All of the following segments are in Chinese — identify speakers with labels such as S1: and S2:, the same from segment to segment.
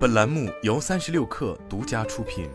S1: 本栏目由三十六氪独家出品。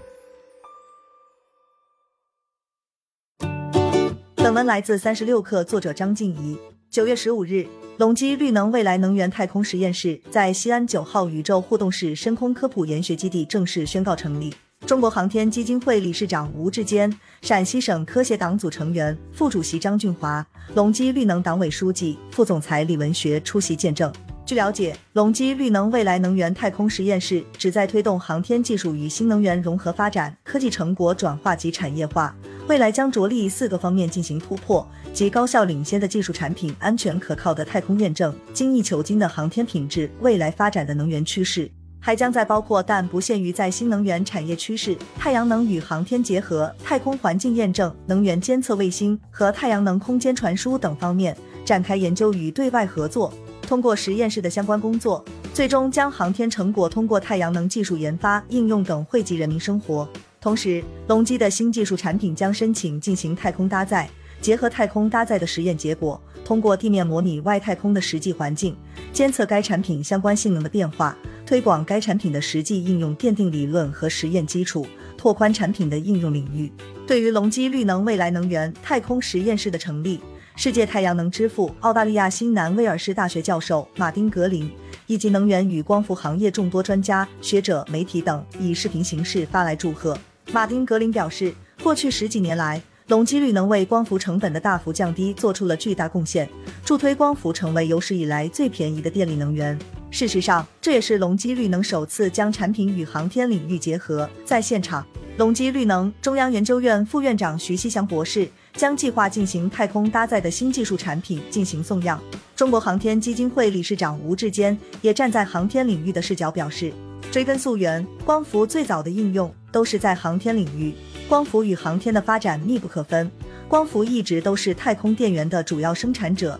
S2: 本文来自三十六氪，作者张静怡。九月十五日，隆基绿能未来能源太空实验室在西安九号宇宙互动式深空科普研学基地正式宣告成立。中国航天基金会理事长吴志坚、陕西省科协党组成员、副主席张俊华、隆基绿能党委书记、副总裁李文学出席见证。据了解，隆基绿能未来能源太空实验室旨在推动航天技术与新能源融合发展，科技成果转化及产业化。未来将着力四个方面进行突破，即高效领先的技术产品、安全可靠的太空验证、精益求精的航天品质、未来发展的能源趋势，还将在包括但不限于在新能源产业趋势、太阳能与航天结合、太空环境验证、能源监测卫星和太阳能空间传输等方面展开研究与对外合作。通过实验室的相关工作，最终将航天成果通过太阳能技术研发、应用等惠及人民生活。同时，隆基的新技术产品将申请进行太空搭载，结合太空搭载的实验结果，通过地面模拟外太空的实际环境，监测该产品相关性能的变化，推广该产品的实际应用，奠定理论和实验基础，拓宽产品的应用领域。对于隆基绿能未来能源太空实验室的成立，世界太阳能之父、澳大利亚新南威尔士大学教授马丁·格林以及能源与光伏行业众多专家学者、媒体等以视频形式发来祝贺。马丁·格林表示，过去十几年来，隆基绿能为光伏成本的大幅降低做出了巨大贡献，助推光伏成为有史以来最便宜的电力能源。事实上，这也是隆基绿能首次将产品与航天领域结合。在现场，隆基绿能中央研究院副院长徐希祥博士。将计划进行太空搭载的新技术产品进行送样。中国航天基金会理事长吴志坚也站在航天领域的视角表示，追根溯源，光伏最早的应用都是在航天领域，光伏与航天的发展密不可分，光伏一直都是太空电源的主要生产者。